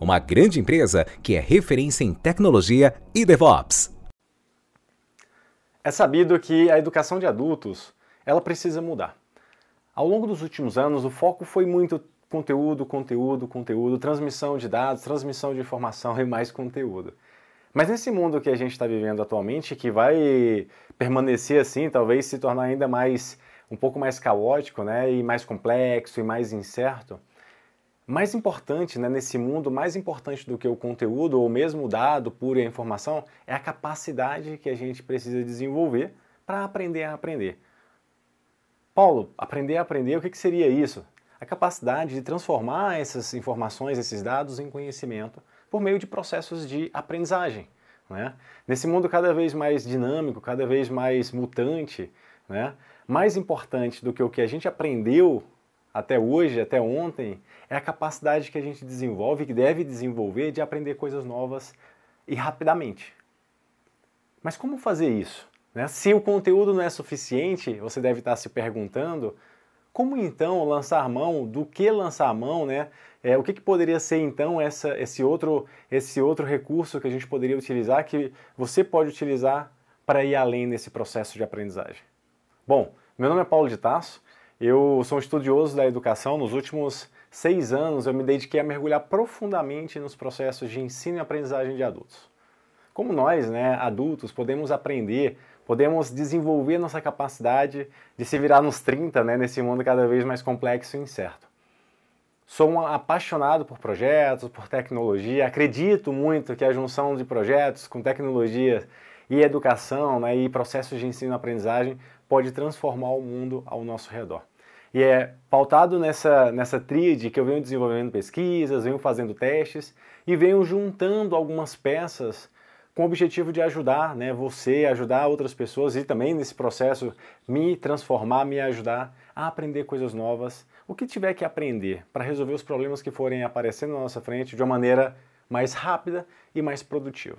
uma grande empresa que é referência em tecnologia e DevOps. É sabido que a educação de adultos, ela precisa mudar. Ao longo dos últimos anos, o foco foi muito conteúdo, conteúdo, conteúdo, transmissão de dados, transmissão de informação e mais conteúdo. Mas nesse mundo que a gente está vivendo atualmente, que vai permanecer assim, talvez se tornar ainda mais um pouco mais caótico, né, e mais complexo e mais incerto. Mais importante, né, nesse mundo, mais importante do que o conteúdo ou mesmo o dado puro e a informação, é a capacidade que a gente precisa desenvolver para aprender a aprender. Paulo, aprender a aprender, o que, que seria isso? A capacidade de transformar essas informações, esses dados em conhecimento por meio de processos de aprendizagem. Né? Nesse mundo cada vez mais dinâmico, cada vez mais mutante, né? Mais importante do que o que a gente aprendeu até hoje, até ontem, é a capacidade que a gente desenvolve, que deve desenvolver, de aprender coisas novas e rapidamente. Mas como fazer isso? Né? Se o conteúdo não é suficiente, você deve estar se perguntando como então lançar mão, do que lançar mão, né? É, o que, que, poderia ser então essa, esse, outro, esse outro recurso que a gente poderia utilizar, que você pode utilizar para ir além nesse processo de aprendizagem? Bom, meu nome é Paulo de Tasso, eu sou um estudioso da educação. Nos últimos seis anos eu me dediquei a mergulhar profundamente nos processos de ensino e aprendizagem de adultos. Como nós, né, adultos, podemos aprender, podemos desenvolver nossa capacidade de se virar nos 30, né, nesse mundo cada vez mais complexo e incerto. Sou um apaixonado por projetos, por tecnologia, acredito muito que a junção de projetos com tecnologia e educação né, e processos de ensino e aprendizagem pode transformar o mundo ao nosso redor. E é pautado nessa, nessa tríade que eu venho desenvolvendo pesquisas, venho fazendo testes e venho juntando algumas peças com o objetivo de ajudar né, você, ajudar outras pessoas e também nesse processo me transformar, me ajudar a aprender coisas novas, o que tiver que aprender para resolver os problemas que forem aparecendo na nossa frente de uma maneira mais rápida e mais produtiva.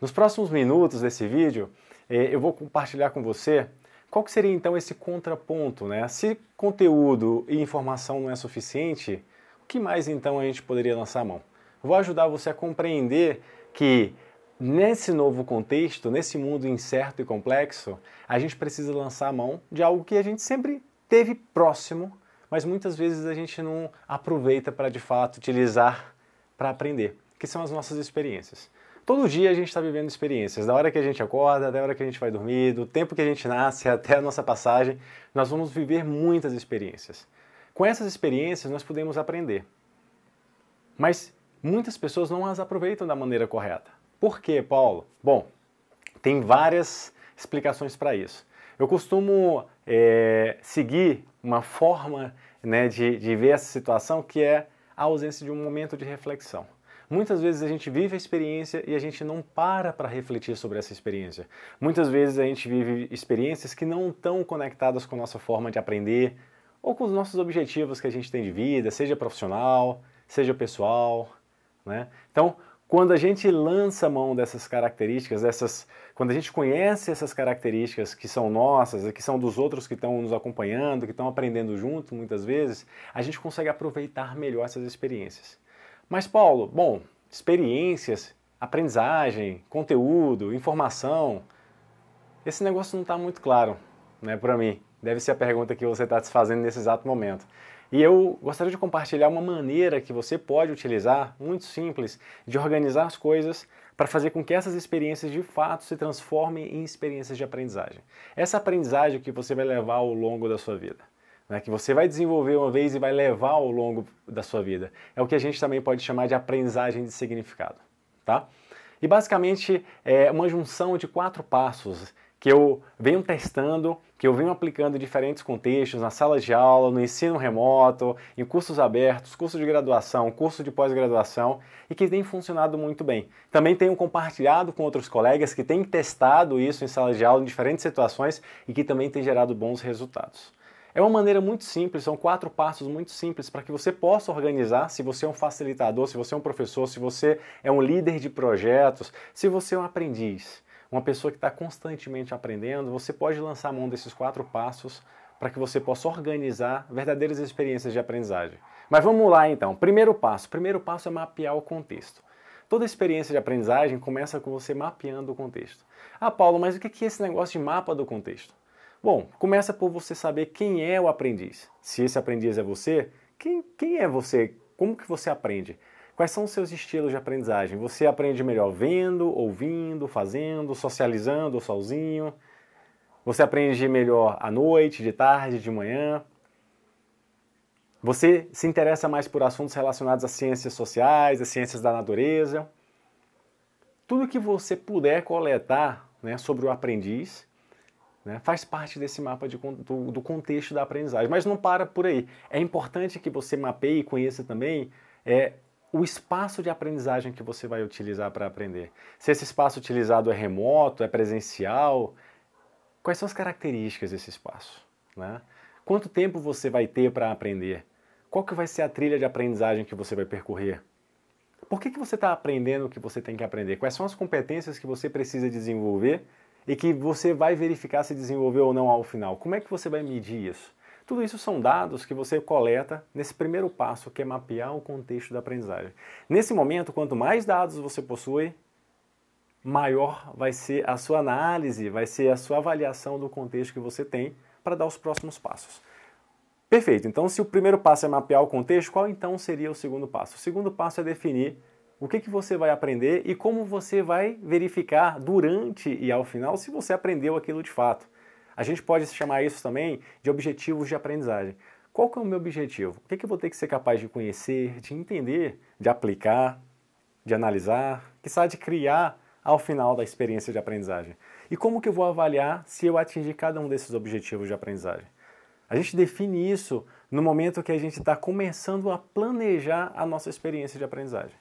Nos próximos minutos desse vídeo, eh, eu vou compartilhar com você qual que seria então esse contraponto, né? Se conteúdo e informação não é suficiente, o que mais então a gente poderia lançar a mão? Vou ajudar você a compreender que nesse novo contexto, nesse mundo incerto e complexo, a gente precisa lançar a mão de algo que a gente sempre teve próximo, mas muitas vezes a gente não aproveita para de fato utilizar para aprender, que são as nossas experiências. Todo dia a gente está vivendo experiências, da hora que a gente acorda, da hora que a gente vai dormir, do tempo que a gente nasce até a nossa passagem, nós vamos viver muitas experiências. Com essas experiências nós podemos aprender. Mas muitas pessoas não as aproveitam da maneira correta. Por quê, Paulo? Bom, tem várias explicações para isso. Eu costumo é, seguir uma forma né, de, de ver essa situação que é a ausência de um momento de reflexão. Muitas vezes a gente vive a experiência e a gente não para para refletir sobre essa experiência. Muitas vezes a gente vive experiências que não estão conectadas com a nossa forma de aprender ou com os nossos objetivos que a gente tem de vida, seja profissional, seja pessoal. Né? Então, quando a gente lança mão dessas características, dessas, quando a gente conhece essas características que são nossas que são dos outros que estão nos acompanhando, que estão aprendendo junto muitas vezes, a gente consegue aproveitar melhor essas experiências. Mas, Paulo, bom, experiências, aprendizagem, conteúdo, informação, esse negócio não está muito claro né, para mim. Deve ser a pergunta que você está se fazendo nesse exato momento. E eu gostaria de compartilhar uma maneira que você pode utilizar, muito simples, de organizar as coisas para fazer com que essas experiências de fato se transformem em experiências de aprendizagem. Essa aprendizagem que você vai levar ao longo da sua vida. Né, que você vai desenvolver uma vez e vai levar ao longo da sua vida. É o que a gente também pode chamar de aprendizagem de significado. Tá? E basicamente é uma junção de quatro passos que eu venho testando, que eu venho aplicando em diferentes contextos, nas salas de aula, no ensino remoto, em cursos abertos, curso de graduação, curso de pós-graduação e que tem funcionado muito bem. Também tenho compartilhado com outros colegas que têm testado isso em salas de aula em diferentes situações e que também têm gerado bons resultados. É uma maneira muito simples, são quatro passos muito simples para que você possa organizar. Se você é um facilitador, se você é um professor, se você é um líder de projetos, se você é um aprendiz, uma pessoa que está constantemente aprendendo, você pode lançar a mão desses quatro passos para que você possa organizar verdadeiras experiências de aprendizagem. Mas vamos lá então. Primeiro passo. Primeiro passo é mapear o contexto. Toda experiência de aprendizagem começa com você mapeando o contexto. Ah, Paulo, mas o que é esse negócio de mapa do contexto? Bom, começa por você saber quem é o aprendiz. Se esse aprendiz é você, quem, quem é você? Como que você aprende? Quais são os seus estilos de aprendizagem? Você aprende melhor vendo, ouvindo, fazendo, socializando ou sozinho? Você aprende melhor à noite, de tarde, de manhã? Você se interessa mais por assuntos relacionados às ciências sociais, às ciências da natureza? Tudo que você puder coletar né, sobre o aprendiz né, faz parte desse mapa de, do, do, contexto da aprendizagem. Mas não para por aí. É importante que você mapeie e conheça também é, o espaço de aprendizagem que você vai utilizar para aprender. Se esse espaço utilizado é remoto, é presencial, quais são as características desse espaço? Né? Quanto tempo você vai ter para aprender? Qual que vai ser a trilha de aprendizagem que você vai percorrer? Por que, que você está aprendendo o que você tem que aprender? Quais são as competências que você precisa desenvolver e que você vai verificar se desenvolveu ou não ao final. Como é que você vai medir isso? Tudo isso são dados que você coleta nesse primeiro passo, que é mapear o contexto da aprendizagem. Nesse momento, quanto mais dados você possui, maior vai ser a sua análise, vai ser a sua avaliação do contexto que você tem para dar os próximos passos. Perfeito. Então, se o primeiro passo é mapear o contexto, qual então seria o segundo passo? O segundo passo é definir o que, que você vai aprender e como você vai verificar durante e ao final se você aprendeu aquilo de fato. A gente pode chamar isso também de objetivos de aprendizagem. Qual que é o meu objetivo? O que, que eu vou ter que ser capaz de conhecer, de entender, de aplicar, de analisar, que sabe de criar ao final da experiência de aprendizagem? E como que eu vou avaliar se eu atingir cada um desses objetivos de aprendizagem? A gente define isso no momento que a gente está começando a planejar a nossa experiência de aprendizagem.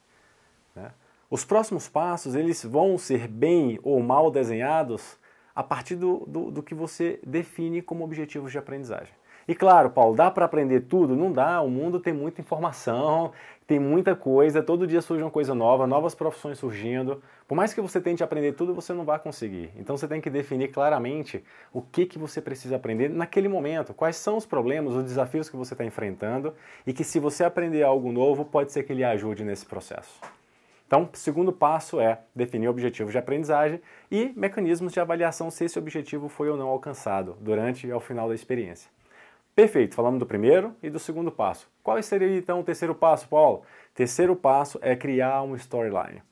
Né? Os próximos passos eles vão ser bem ou mal desenhados a partir do, do, do que você define como objetivos de aprendizagem. E claro, Paulo, dá para aprender tudo? Não dá, o mundo tem muita informação, tem muita coisa, todo dia surge uma coisa nova, novas profissões surgindo. Por mais que você tente aprender tudo, você não vai conseguir. Então você tem que definir claramente o que, que você precisa aprender naquele momento, quais são os problemas, os desafios que você está enfrentando e que se você aprender algo novo, pode ser que ele ajude nesse processo. Então, o segundo passo é definir objetivos de aprendizagem e mecanismos de avaliação se esse objetivo foi ou não alcançado durante e ao final da experiência. Perfeito, falamos do primeiro e do segundo passo. Qual seria então o terceiro passo, Paulo? Terceiro passo é criar uma storyline.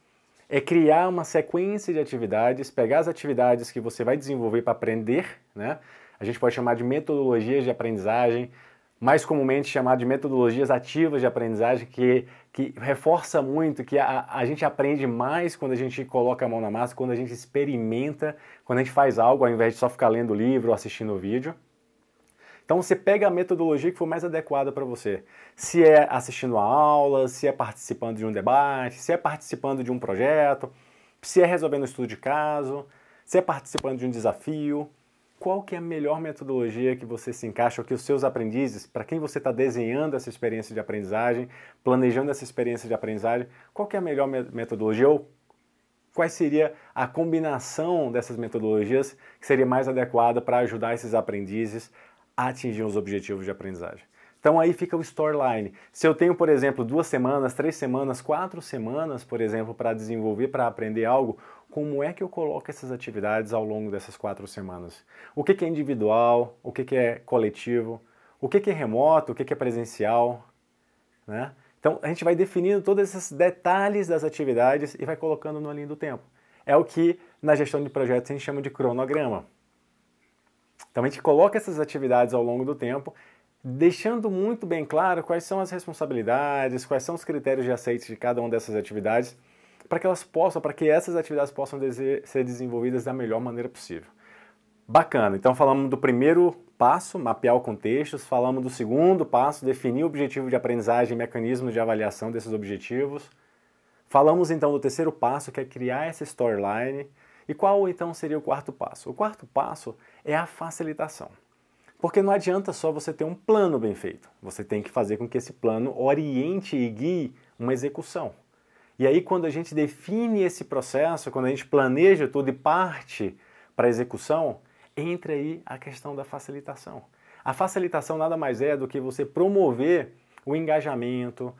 É criar uma sequência de atividades, pegar as atividades que você vai desenvolver para aprender, né? A gente pode chamar de metodologias de aprendizagem, mais comumente chamado de metodologias ativas de aprendizagem, que, que reforça muito que a, a gente aprende mais quando a gente coloca a mão na massa, quando a gente experimenta, quando a gente faz algo ao invés de só ficar lendo livro ou assistindo vídeo. Então você pega a metodologia que for mais adequada para você. Se é assistindo a aula, se é participando de um debate, se é participando de um projeto, se é resolvendo um estudo de caso, se é participando de um desafio, qual que é a melhor metodologia que você se encaixa, ou que os seus aprendizes, para quem você está desenhando essa experiência de aprendizagem, planejando essa experiência de aprendizagem, qual que é a melhor metodologia ou qual seria a combinação dessas metodologias que seria mais adequada para ajudar esses aprendizes a atingir os objetivos de aprendizagem. Então aí fica o storyline. Se eu tenho, por exemplo, duas semanas, três semanas, quatro semanas, por exemplo, para desenvolver, para aprender algo, como é que eu coloco essas atividades ao longo dessas quatro semanas? O que, é individual? O que, é coletivo? O que, é remoto? O que, é presencial? Né? Então a gente vai definindo todos esses detalhes das atividades e vai colocando no linha do tempo. É o que na gestão de projetos a gente chama de cronograma. Então a gente coloca essas atividades ao longo do tempo deixando muito bem claro quais são as responsabilidades, quais são os critérios de aceite de cada uma dessas atividades, para que elas possam, para que essas atividades possam ser desenvolvidas da melhor maneira possível. Bacana. Então falamos do primeiro passo, mapear o contexto, falamos do segundo passo, definir o objetivo de aprendizagem e mecanismos de avaliação desses objetivos. Falamos então do terceiro passo, que é criar essa storyline. E qual então seria o quarto passo? O quarto passo é a facilitação. Porque não adianta só você ter um plano bem feito. Você tem que fazer com que esse plano oriente e guie uma execução. E aí, quando a gente define esse processo, quando a gente planeja tudo e parte para a execução, entra aí a questão da facilitação. A facilitação nada mais é do que você promover o engajamento,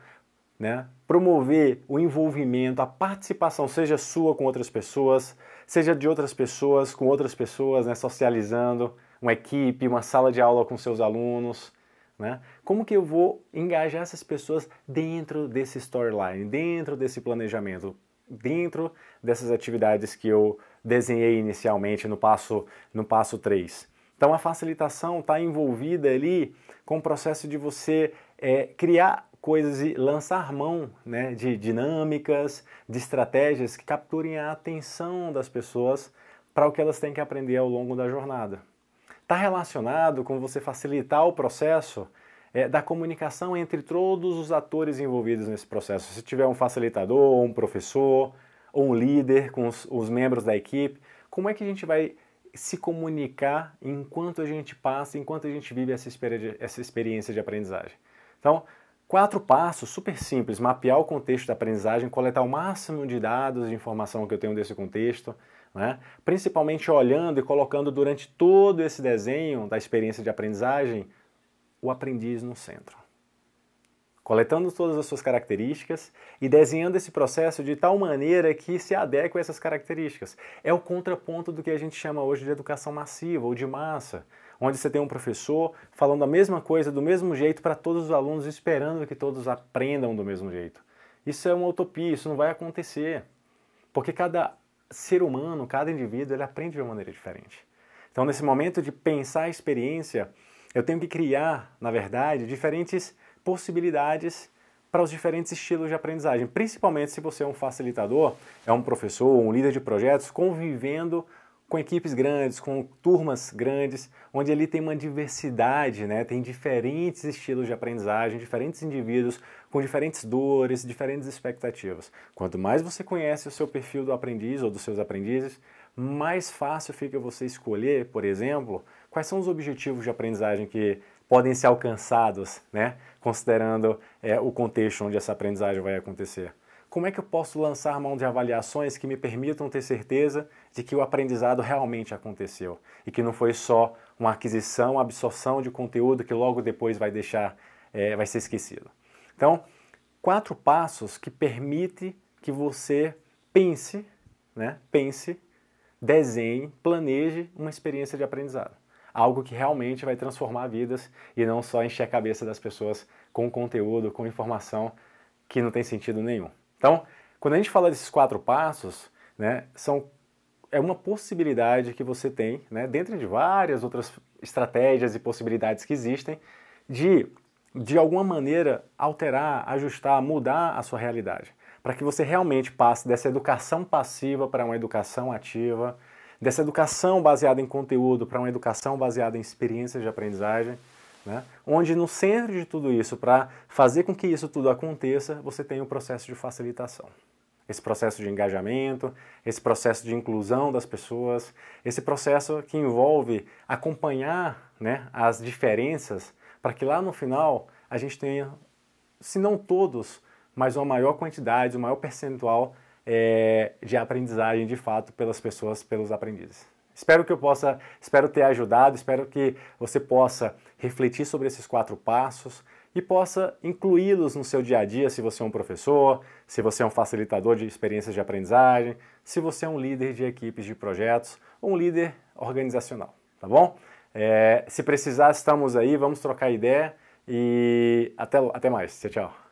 né? promover o envolvimento, a participação, seja sua com outras pessoas, seja de outras pessoas com outras pessoas, né? socializando, uma equipe, uma sala de aula com seus alunos. Né? Como que eu vou engajar essas pessoas dentro desse storyline, dentro desse planejamento, dentro dessas atividades que eu desenhei inicialmente no passo, no passo 3? Então a facilitação está envolvida ali com o processo de você é, criar coisas e lançar mão né, de dinâmicas, de estratégias que capturem a atenção das pessoas para o que elas têm que aprender ao longo da jornada. Está relacionado com você facilitar o processo é, da comunicação entre todos os atores envolvidos nesse processo. Se tiver um facilitador, um professor, ou um líder com os, os membros da equipe, como é que a gente vai se comunicar enquanto a gente passa, enquanto a gente vive essa, experiência de aprendizagem? Então, Quatro passos super simples: mapear o contexto da aprendizagem, coletar o máximo de dados de informação que eu tenho desse contexto, né? principalmente olhando e colocando durante todo esse desenho da experiência de aprendizagem o aprendiz no centro. Coletando todas as suas características e desenhando esse processo de tal maneira que se adeque a essas características. É o contraponto do que a gente chama hoje de educação massiva ou de massa onde você tem um professor falando a mesma coisa do mesmo jeito para todos os alunos, esperando que todos aprendam do mesmo jeito. Isso é uma utopia, isso não vai acontecer. Porque cada ser humano, cada indivíduo, ele aprende de uma maneira diferente. Então, nesse momento de pensar a experiência, eu tenho que criar, na verdade, diferentes possibilidades para os diferentes estilos de aprendizagem, principalmente se você é um facilitador, é um professor, um líder de projetos, convivendo com equipes grandes, com turmas grandes, onde ali tem uma diversidade, né? tem diferentes estilos de aprendizagem, diferentes indivíduos com diferentes dores, diferentes expectativas. Quanto mais você conhece o seu perfil do aprendiz ou dos seus aprendizes, mais fácil fica você escolher, por exemplo, quais são os objetivos de aprendizagem que podem ser alcançados, né? considerando é, o contexto onde essa aprendizagem vai acontecer. Como é que eu posso lançar mão de avaliações que me permitam ter certeza de que o aprendizado realmente aconteceu e que não foi só uma aquisição, uma absorção de conteúdo que logo depois vai deixar, é, vai ser esquecido. Então, quatro passos que permitem que você pense, né, pense, desenhe, planeje uma experiência de aprendizado. Algo que realmente vai transformar vidas e não só encher a cabeça das pessoas com conteúdo, com informação que não tem sentido nenhum. Então, quando a gente fala desses quatro passos, né, são, é uma possibilidade que você tem, né, dentro de várias outras estratégias e possibilidades que existem, de, de alguma maneira, alterar, ajustar, mudar a sua realidade. Para que você realmente passe dessa educação passiva para uma educação ativa, dessa educação baseada em conteúdo para uma educação baseada em experiências de aprendizagem né? onde no centro de tudo isso, para fazer com que isso tudo aconteça, você tem o processo de facilitação. Esse processo de engajamento, esse processo de inclusão das pessoas, esse processo que envolve acompanhar né, as diferenças para que lá no final a gente tenha, se não todos, mas uma maior quantidade, um maior percentual é, de aprendizagem de fato pelas pessoas, pelos aprendizes. Espero que eu possa, espero ter ajudado, espero que você possa refletir sobre esses quatro passos e possa incluí-los no seu dia a dia, se você é um professor, se você é um facilitador de experiências de aprendizagem, se você é um líder de equipes de projetos ou um líder organizacional, tá bom? É, se precisar, estamos aí, vamos trocar ideia e até, até mais. Tchau, tchau.